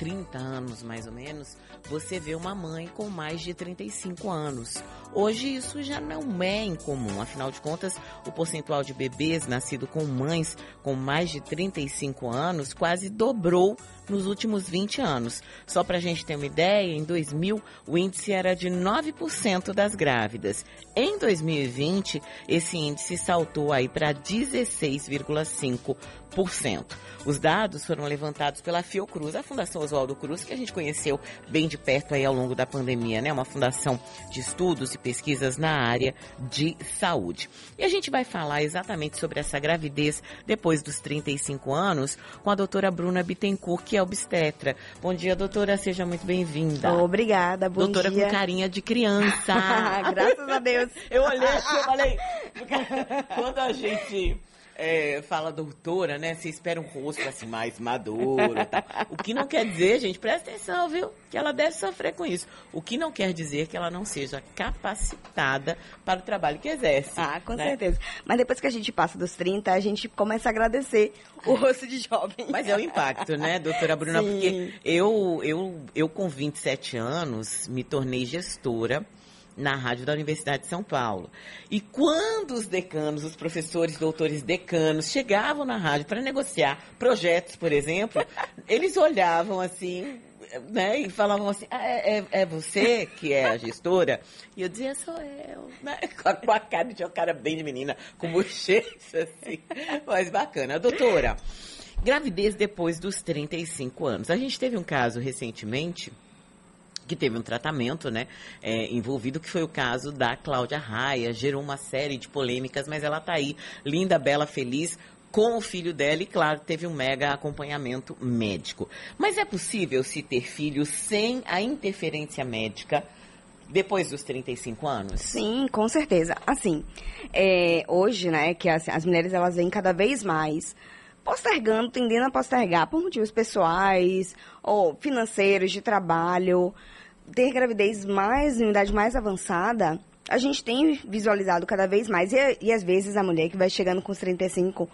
30 anos, mais ou menos, você vê uma mãe com mais de 35 anos. Hoje isso já não é incomum, afinal de contas, o percentual de bebês nascidos com mães com mais de 35 anos quase dobrou nos últimos 20 anos. Só para a gente ter uma ideia, em 2000 o índice era de 9% das grávidas. Em 2020, esse índice saltou aí para 16,5%. Os dados foram levantados pela Fiocruz, a Fundação Oswaldo Cruz, que a gente conheceu bem de perto aí ao longo da pandemia, né? Uma fundação de estudos e pesquisas na área de saúde. E a gente vai falar exatamente sobre essa gravidez depois dos 35 anos com a doutora Bruna Bittencourt, que é obstetra. Bom dia, doutora, seja muito bem-vinda. Obrigada, bom doutora dia. com carinha de criança. Graças a Deus. Eu olhei assim, eu falei, quando a gente é, fala doutora, né? Você espera um rosto assim mais maduro. Tá? O que não quer dizer, gente, presta atenção, viu? Que ela deve sofrer com isso. O que não quer dizer que ela não seja capacitada para o trabalho que exerce. Ah, com né? certeza. Mas depois que a gente passa dos 30, a gente começa a agradecer o rosto de jovem. Mas é o impacto, né, doutora Bruna? Sim. Porque eu, eu, eu, com 27 anos, me tornei gestora na rádio da Universidade de São Paulo. E quando os decanos, os professores, doutores decanos chegavam na rádio para negociar projetos, por exemplo, eles olhavam assim, né, e falavam assim, ah, é, é- é você que é a gestora? E eu dizia, sou eu, né, com a, com a cara de uma cara bem de menina, com bochecha, assim, mas bacana. Doutora, gravidez depois dos 35 anos. A gente teve um caso recentemente que teve um tratamento, né, é, envolvido, que foi o caso da Cláudia Raia, gerou uma série de polêmicas, mas ela tá aí, linda, bela, feliz, com o filho dela e, claro, teve um mega acompanhamento médico. Mas é possível se ter filho sem a interferência médica depois dos 35 anos? Sim, com certeza. Assim, é, hoje, né, que as, as mulheres elas vêm cada vez mais postergando, tendendo a postergar por motivos pessoais ou financeiros, de trabalho, ter gravidez mais, em idade mais avançada, a gente tem visualizado cada vez mais. E, e às vezes a mulher que vai chegando com os 35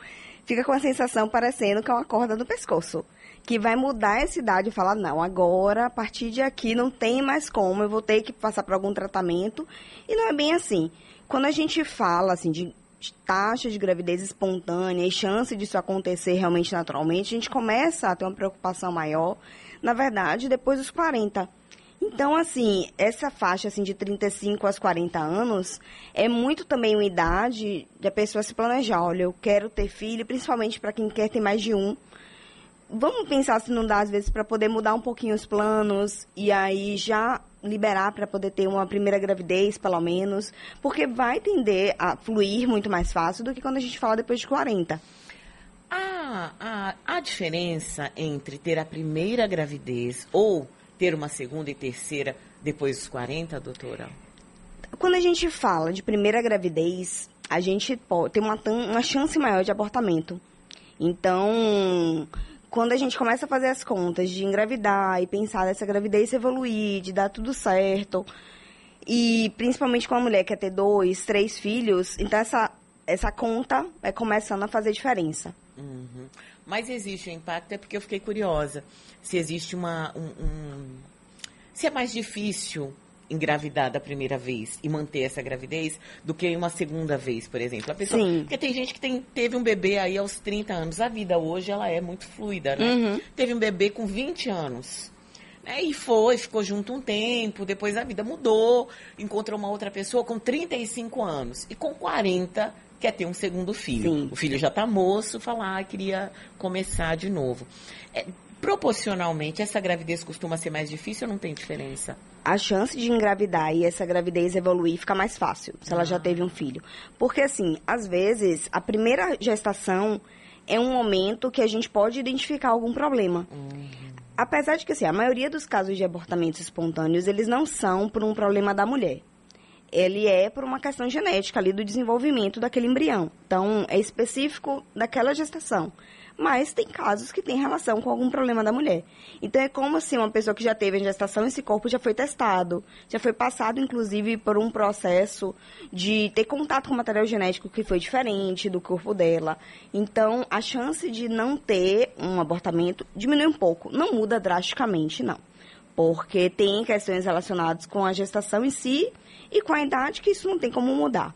fica com a sensação parecendo que é uma corda no pescoço. Que vai mudar essa idade e falar, não, agora, a partir de aqui, não tem mais como, eu vou ter que passar por algum tratamento. E não é bem assim. Quando a gente fala, assim, de taxa de gravidez espontânea e chance disso acontecer realmente naturalmente, a gente começa a ter uma preocupação maior, na verdade, depois dos 40. Então, assim, essa faixa assim, de 35 aos 40 anos é muito também uma idade da pessoa se planejar. Olha, eu quero ter filho, principalmente para quem quer ter mais de um. Vamos pensar se não dá, às vezes, para poder mudar um pouquinho os planos e aí já liberar para poder ter uma primeira gravidez, pelo menos, porque vai tender a fluir muito mais fácil do que quando a gente fala depois de 40. Há, há, há diferença entre ter a primeira gravidez ou ter uma segunda e terceira depois dos 40, doutora? Quando a gente fala de primeira gravidez, a gente tem uma, uma chance maior de abortamento. Então, quando a gente começa a fazer as contas de engravidar e pensar dessa gravidez evoluir, de dar tudo certo, e principalmente com a mulher que quer ter dois, três filhos, então essa, essa conta vai começando a fazer diferença. Uhum. Mas existe um impacto, é porque eu fiquei curiosa. Se existe uma. Um, um- Se é mais difícil engravidar da primeira vez e manter essa gravidez do que uma segunda vez, por exemplo. A pessoa, Sim. Porque tem gente que tem, teve um bebê aí aos 30 anos. A vida hoje ela é muito fluida, né? Uhum. Teve um bebê com 20 anos. né? E foi, ficou junto um tempo, depois a vida mudou, encontrou uma outra pessoa com 35 anos. E com 40 quer ter um segundo filho. Sim. O filho já tá moço, fala, ah, queria começar de novo. É, proporcionalmente, essa gravidez costuma ser mais difícil ou não tem diferença? a chance de engravidar e essa gravidez evoluir fica mais fácil se ela já teve um filho. Porque, assim, às vezes, a primeira gestação é um momento que a gente pode identificar algum problema. Apesar de que, assim, a maioria dos casos de abortamentos espontâneos, eles não são por um problema da mulher. Ele é por uma questão genética ali do desenvolvimento daquele embrião. Então, é específico daquela gestação. Mas tem casos que tem relação com algum problema da mulher. Então, é como se uma pessoa que já teve a gestação, esse corpo já foi testado, já foi passado, inclusive, por um processo de ter contato com material genético que foi diferente do corpo dela. Então, a chance de não ter um abortamento diminui um pouco. Não muda drasticamente, não. Porque tem questões relacionadas com a gestação em si e com a idade que isso não tem como mudar.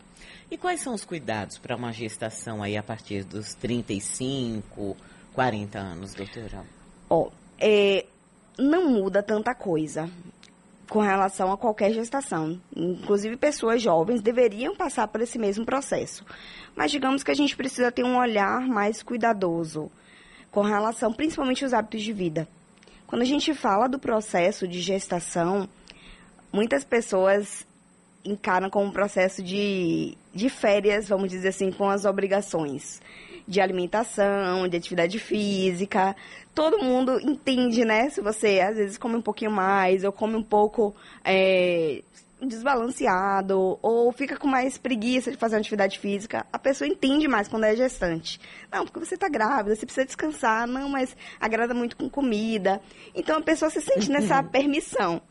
E quais são os cuidados para uma gestação aí a partir dos 35, 40 anos, doutora? Ó, é, não muda tanta coisa com relação a qualquer gestação. Inclusive, pessoas jovens deveriam passar por esse mesmo processo. Mas digamos que a gente precisa ter um olhar mais cuidadoso com relação, principalmente, aos hábitos de vida. Quando a gente fala do processo de gestação, muitas pessoas encaram como um processo de, de férias, vamos dizer assim, com as obrigações de alimentação, de atividade física. Todo mundo entende, né? Se você às vezes come um pouquinho mais ou come um pouco é, desbalanceado ou fica com mais preguiça de fazer uma atividade física, a pessoa entende mais quando é gestante. Não, porque você está grávida, você precisa descansar. Não, mas agrada muito com comida. Então a pessoa se sente nessa permissão.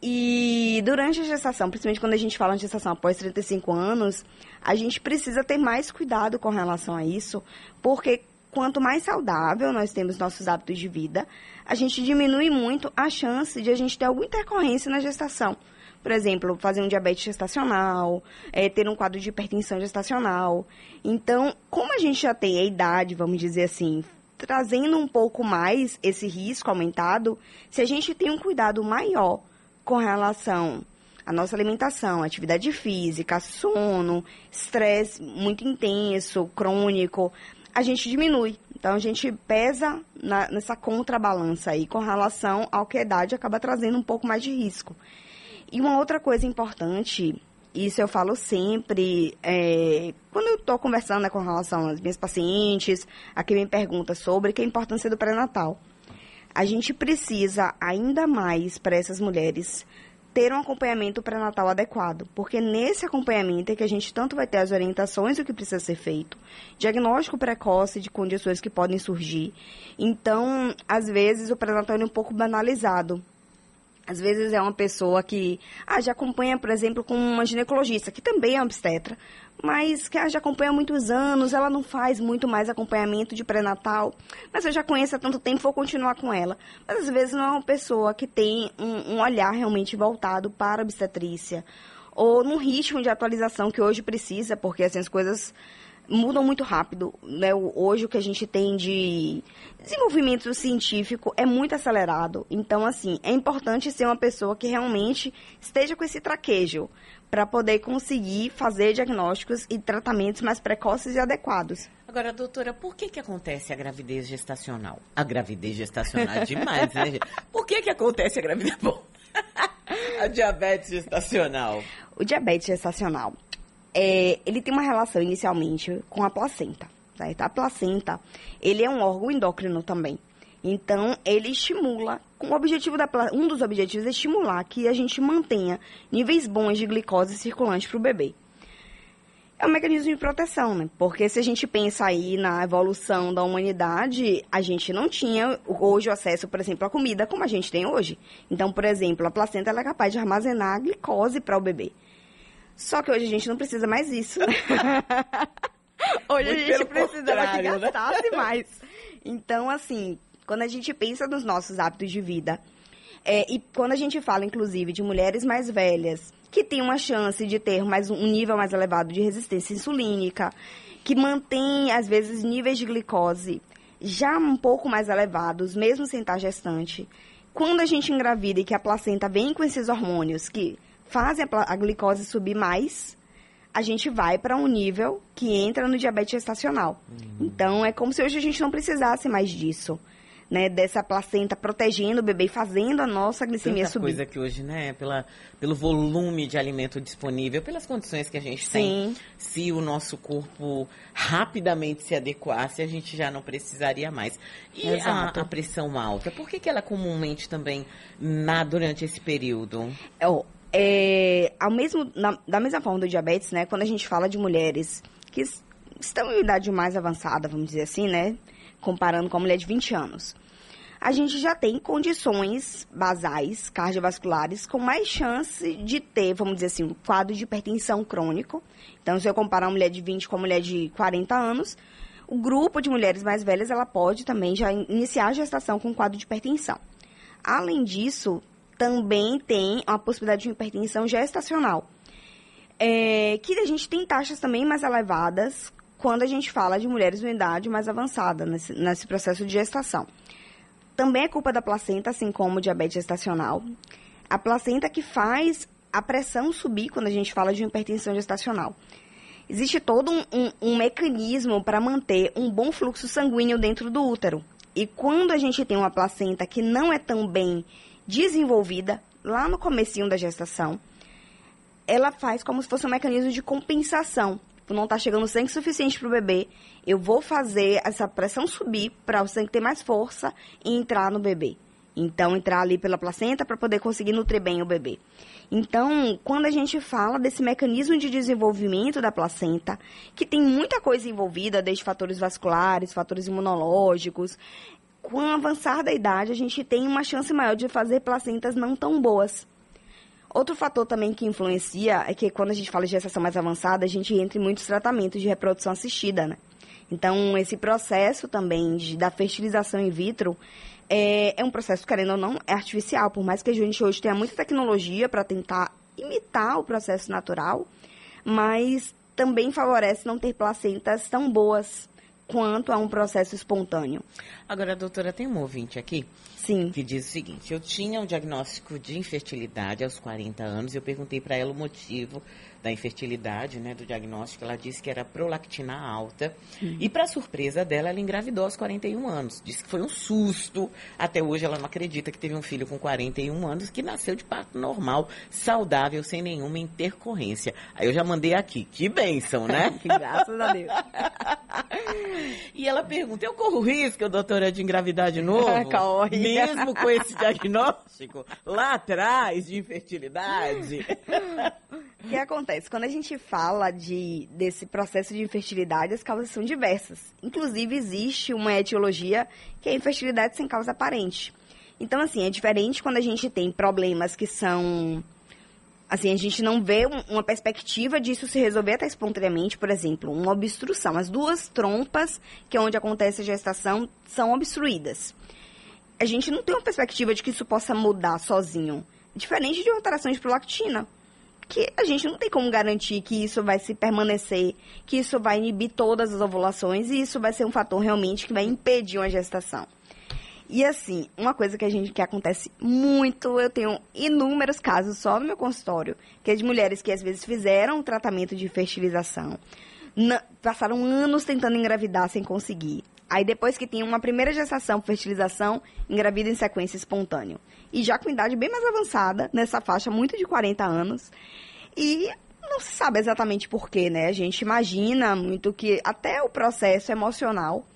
E durante a gestação, principalmente quando a gente fala de gestação após 35 anos, a gente precisa ter mais cuidado com relação a isso, porque quanto mais saudável nós temos nossos hábitos de vida, a gente diminui muito a chance de a gente ter alguma intercorrência na gestação. Por exemplo, fazer um diabetes gestacional, é, ter um quadro de hipertensão gestacional. Então, como a gente já tem a idade, vamos dizer assim, trazendo um pouco mais esse risco aumentado, se a gente tem um cuidado maior com relação à nossa alimentação, atividade física, sono, estresse muito intenso, crônico, a gente diminui. Então, a gente pesa na, nessa contrabalança aí com relação ao que a idade acaba trazendo um pouco mais de risco. E uma outra coisa importante, isso eu falo sempre, é, quando eu estou conversando né, com relação às minhas pacientes, a quem me pergunta sobre, que é a importância do pré-natal a gente precisa ainda mais para essas mulheres ter um acompanhamento pré-natal adequado, porque nesse acompanhamento é que a gente tanto vai ter as orientações do que precisa ser feito, diagnóstico precoce de condições que podem surgir. Então, às vezes o pré-natal é um pouco banalizado. Às vezes é uma pessoa que ah, já acompanha, por exemplo, com uma ginecologista, que também é obstetra, mas que já acompanha há muitos anos, ela não faz muito mais acompanhamento de pré-natal, mas eu já conheço há tanto tempo, vou continuar com ela. Mas às vezes não é uma pessoa que tem um, um olhar realmente voltado para a obstetrícia, ou num ritmo de atualização que hoje precisa, porque assim, as coisas mudam muito rápido. Né? Hoje o que a gente tem de desenvolvimento científico é muito acelerado. Então, assim, é importante ser uma pessoa que realmente esteja com esse traquejo para poder conseguir fazer diagnósticos e tratamentos mais precoces e adequados. Agora, doutora, por que que acontece a gravidez gestacional? A gravidez gestacional é demais, né? Por que que acontece a gravidez... Bom, a diabetes gestacional. O diabetes gestacional, é, ele tem uma relação inicialmente com a placenta. Certo? A placenta, ele é um órgão endócrino também. Então, ele estimula, com o objetivo da, um dos objetivos é estimular que a gente mantenha níveis bons de glicose circulante para o bebê. É um mecanismo de proteção, né? Porque se a gente pensa aí na evolução da humanidade, a gente não tinha hoje o acesso, por exemplo, à comida como a gente tem hoje. Então, por exemplo, a placenta é capaz de armazenar glicose para o bebê. Só que hoje a gente não precisa mais isso. hoje Muito a gente precisava que gastasse né? mais. Então, assim, quando a gente pensa nos nossos hábitos de vida, é, e quando a gente fala, inclusive, de mulheres mais velhas, que têm uma chance de ter mais um nível mais elevado de resistência insulínica, que mantém, às vezes, níveis de glicose já um pouco mais elevados, mesmo sem estar gestante. Quando a gente engravida e que a placenta vem com esses hormônios que fazem a, a glicose subir mais, a gente vai para um nível que entra no diabetes gestacional. Uhum. Então, é como se hoje a gente não precisasse mais disso né, dessa placenta protegendo o bebê e fazendo a nossa glicemia Tanta subir. coisa que hoje, né, pela, pelo volume de alimento disponível, pelas condições que a gente Sim. tem, se o nosso corpo rapidamente se adequasse, a gente já não precisaria mais. E a, a, pressão alta, por que, que ela comumente também na durante esse período? Oh, É, ao mesmo, na, da mesma forma do diabetes, né? Quando a gente fala de mulheres que estão em idade mais avançada, vamos dizer assim, né? Comparando com a mulher de 20 anos. A gente já tem condições basais cardiovasculares com mais chance de ter, vamos dizer assim, um quadro de hipertensão crônico. Então, se eu comparar uma mulher de 20 com uma mulher de 40 anos, o grupo de mulheres mais velhas, ela pode também já iniciar a gestação com um quadro de hipertensão. Além disso, também tem a possibilidade de hipertensão gestacional, é, que a gente tem taxas também mais elevadas quando a gente fala de mulheres em idade mais avançada nesse, nesse processo de gestação. Também é culpa da placenta, assim como diabetes gestacional. A placenta que faz a pressão subir quando a gente fala de hipertensão gestacional. Existe todo um, um, um mecanismo para manter um bom fluxo sanguíneo dentro do útero. E quando a gente tem uma placenta que não é tão bem desenvolvida, lá no comecinho da gestação, ela faz como se fosse um mecanismo de compensação. Tipo, não está chegando sangue suficiente para o bebê, eu vou fazer essa pressão subir para o sangue ter mais força e entrar no bebê. Então, entrar ali pela placenta para poder conseguir nutrir bem o bebê. Então, quando a gente fala desse mecanismo de desenvolvimento da placenta, que tem muita coisa envolvida, desde fatores vasculares, fatores imunológicos, com o avançar da idade, a gente tem uma chance maior de fazer placentas não tão boas. Outro fator também que influencia é que quando a gente fala de gestação mais avançada, a gente entra em muitos tratamentos de reprodução assistida, né? Então, esse processo também de, da fertilização in vitro é, é um processo, querendo ou não, é artificial. Por mais que a gente hoje tenha muita tecnologia para tentar imitar o processo natural, mas também favorece não ter placentas tão boas quanto a um processo espontâneo. Agora, doutora, tem um ouvinte aqui Sim. que diz o seguinte: eu tinha um diagnóstico de infertilidade aos 40 anos, eu perguntei para ela o motivo da infertilidade, né, do diagnóstico, ela disse que era prolactina alta. Uhum. E para surpresa dela, ela engravidou aos 41 anos. Disse que foi um susto. Até hoje ela não acredita que teve um filho com 41 anos que nasceu de parto normal, saudável, sem nenhuma intercorrência. Aí eu já mandei aqui. Que bênção, né? que graças a Deus. e ela pergunta: eu corro risco, doutora, de engravidar de novo? Corre. Mesmo com esse diagnóstico lá atrás de infertilidade? Que acontece? Quando a gente fala de, desse processo de infertilidade, as causas são diversas. Inclusive, existe uma etiologia que é infertilidade sem causa aparente. Então, assim, é diferente quando a gente tem problemas que são. Assim, a gente não vê uma perspectiva disso se resolver até espontaneamente, por exemplo, uma obstrução. As duas trompas, que é onde acontece a gestação, são obstruídas. A gente não tem uma perspectiva de que isso possa mudar sozinho. Diferente de uma alteração de prolactina que a gente não tem como garantir que isso vai se permanecer, que isso vai inibir todas as ovulações e isso vai ser um fator realmente que vai impedir uma gestação. E assim, uma coisa que a gente que acontece muito, eu tenho inúmeros casos só no meu consultório, que é de mulheres que às vezes fizeram um tratamento de fertilização, passaram anos tentando engravidar sem conseguir. Aí depois que tem uma primeira gestação, fertilização, engravida em sequência espontâneo. E já com idade bem mais avançada, nessa faixa muito de 40 anos. E não se sabe exatamente porquê, né? A gente imagina muito que até o processo emocional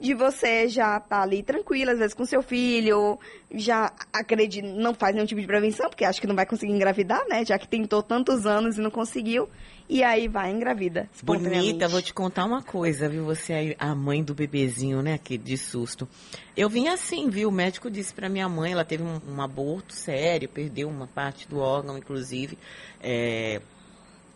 de você já estar tá ali tranquila, às vezes com seu filho, já acredita, não faz nenhum tipo de prevenção, porque acha que não vai conseguir engravidar, né? Já que tentou tantos anos e não conseguiu. E aí vai engravida. Bonita, vou te contar uma coisa, viu? Você é a mãe do bebezinho, né? Que de susto. Eu vim assim, viu? O médico disse para minha mãe, ela teve um, um, aborto sério, perdeu uma parte do órgão, inclusive. É,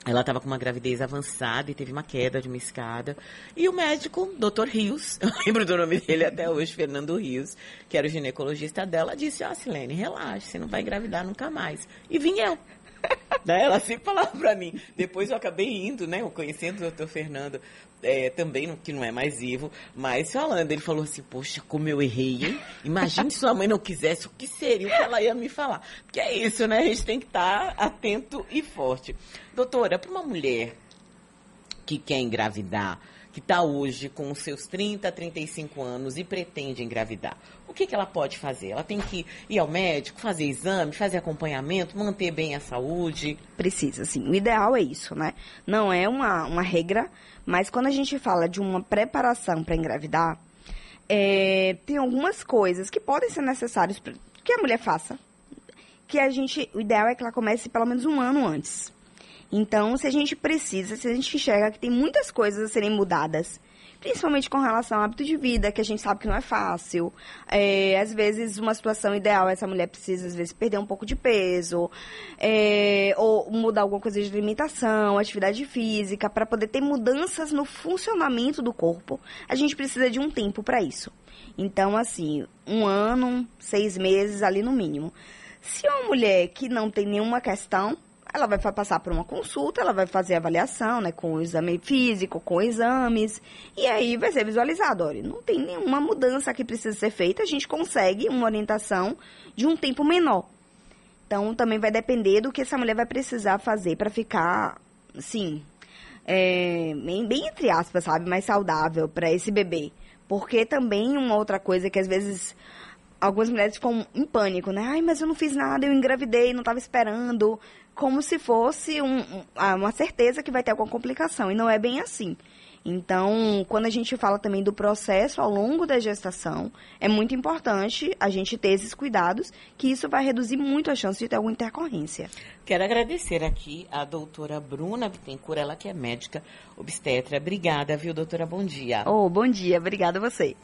ela estava com uma gravidez avançada e teve uma queda de uma escada. E o médico, Dr. Rios, eu lembro do nome dele até hoje, Fernando Rios, que era o ginecologista dela, disse: Ó, oh, Silene, relaxa, você não vai engravidar nunca mais. E vim eu. Ela sempre falava pra mim. Depois eu acabei indo, né? Eu conhecendo o doutor Fernando, é, também, que não é mais vivo, mas falando, ele falou assim, poxa, como eu errei, hein? Imagine se sua mãe não quisesse, o que seria o que ela ia me falar? Porque é isso, né? A gente tem que estar atento e forte. Doutora, para uma mulher que quer engravidar, que está hoje com os seus 30, 35 anos e pretende engravidar, o que, que ela pode fazer? Ela tem que ir ao médico, fazer exame, fazer acompanhamento, manter bem a saúde? Precisa, sim. O ideal é isso, né? Não é uma, uma regra, mas quando a gente fala de uma preparação para engravidar, é, tem algumas coisas que podem ser necessárias que a mulher faça que a gente, o ideal é que ela comece pelo menos um ano antes. Então, se a gente precisa, se a gente enxerga que tem muitas coisas a serem mudadas, principalmente com relação ao hábito de vida, que a gente sabe que não é fácil. É, às vezes, uma situação ideal, essa mulher precisa, às vezes, perder um pouco de peso, é, ou mudar alguma coisa de alimentação, atividade física, para poder ter mudanças no funcionamento do corpo. A gente precisa de um tempo para isso. Então, assim, um ano, seis meses ali no mínimo. Se uma mulher que não tem nenhuma questão, ela vai passar por uma consulta, ela vai fazer avaliação, né, com o exame físico, com exames, e aí vai ser visualizado, olha, não tem nenhuma mudança que precisa ser feita, a gente consegue uma orientação de um tempo menor. Então, também vai depender do que essa mulher vai precisar fazer para ficar, assim, é, bem, bem entre aspas, sabe, mais saudável para esse bebê. Porque também uma outra coisa que às vezes algumas mulheres ficam em pânico, né? Ai, mas eu não fiz nada, eu engravidei, não estava esperando. Como se fosse um, ah, uma certeza que vai ter alguma complicação. E não é bem assim. Então, quando a gente fala também do processo ao longo da gestação, é muito importante a gente ter esses cuidados, que isso vai reduzir muito a chance de ter alguma intercorrência. Quero agradecer aqui a doutora Bruna Bittencourt, ela que é médica obstetra. Obrigada, viu, doutora? Bom dia. Oh, bom dia. Obrigada a você.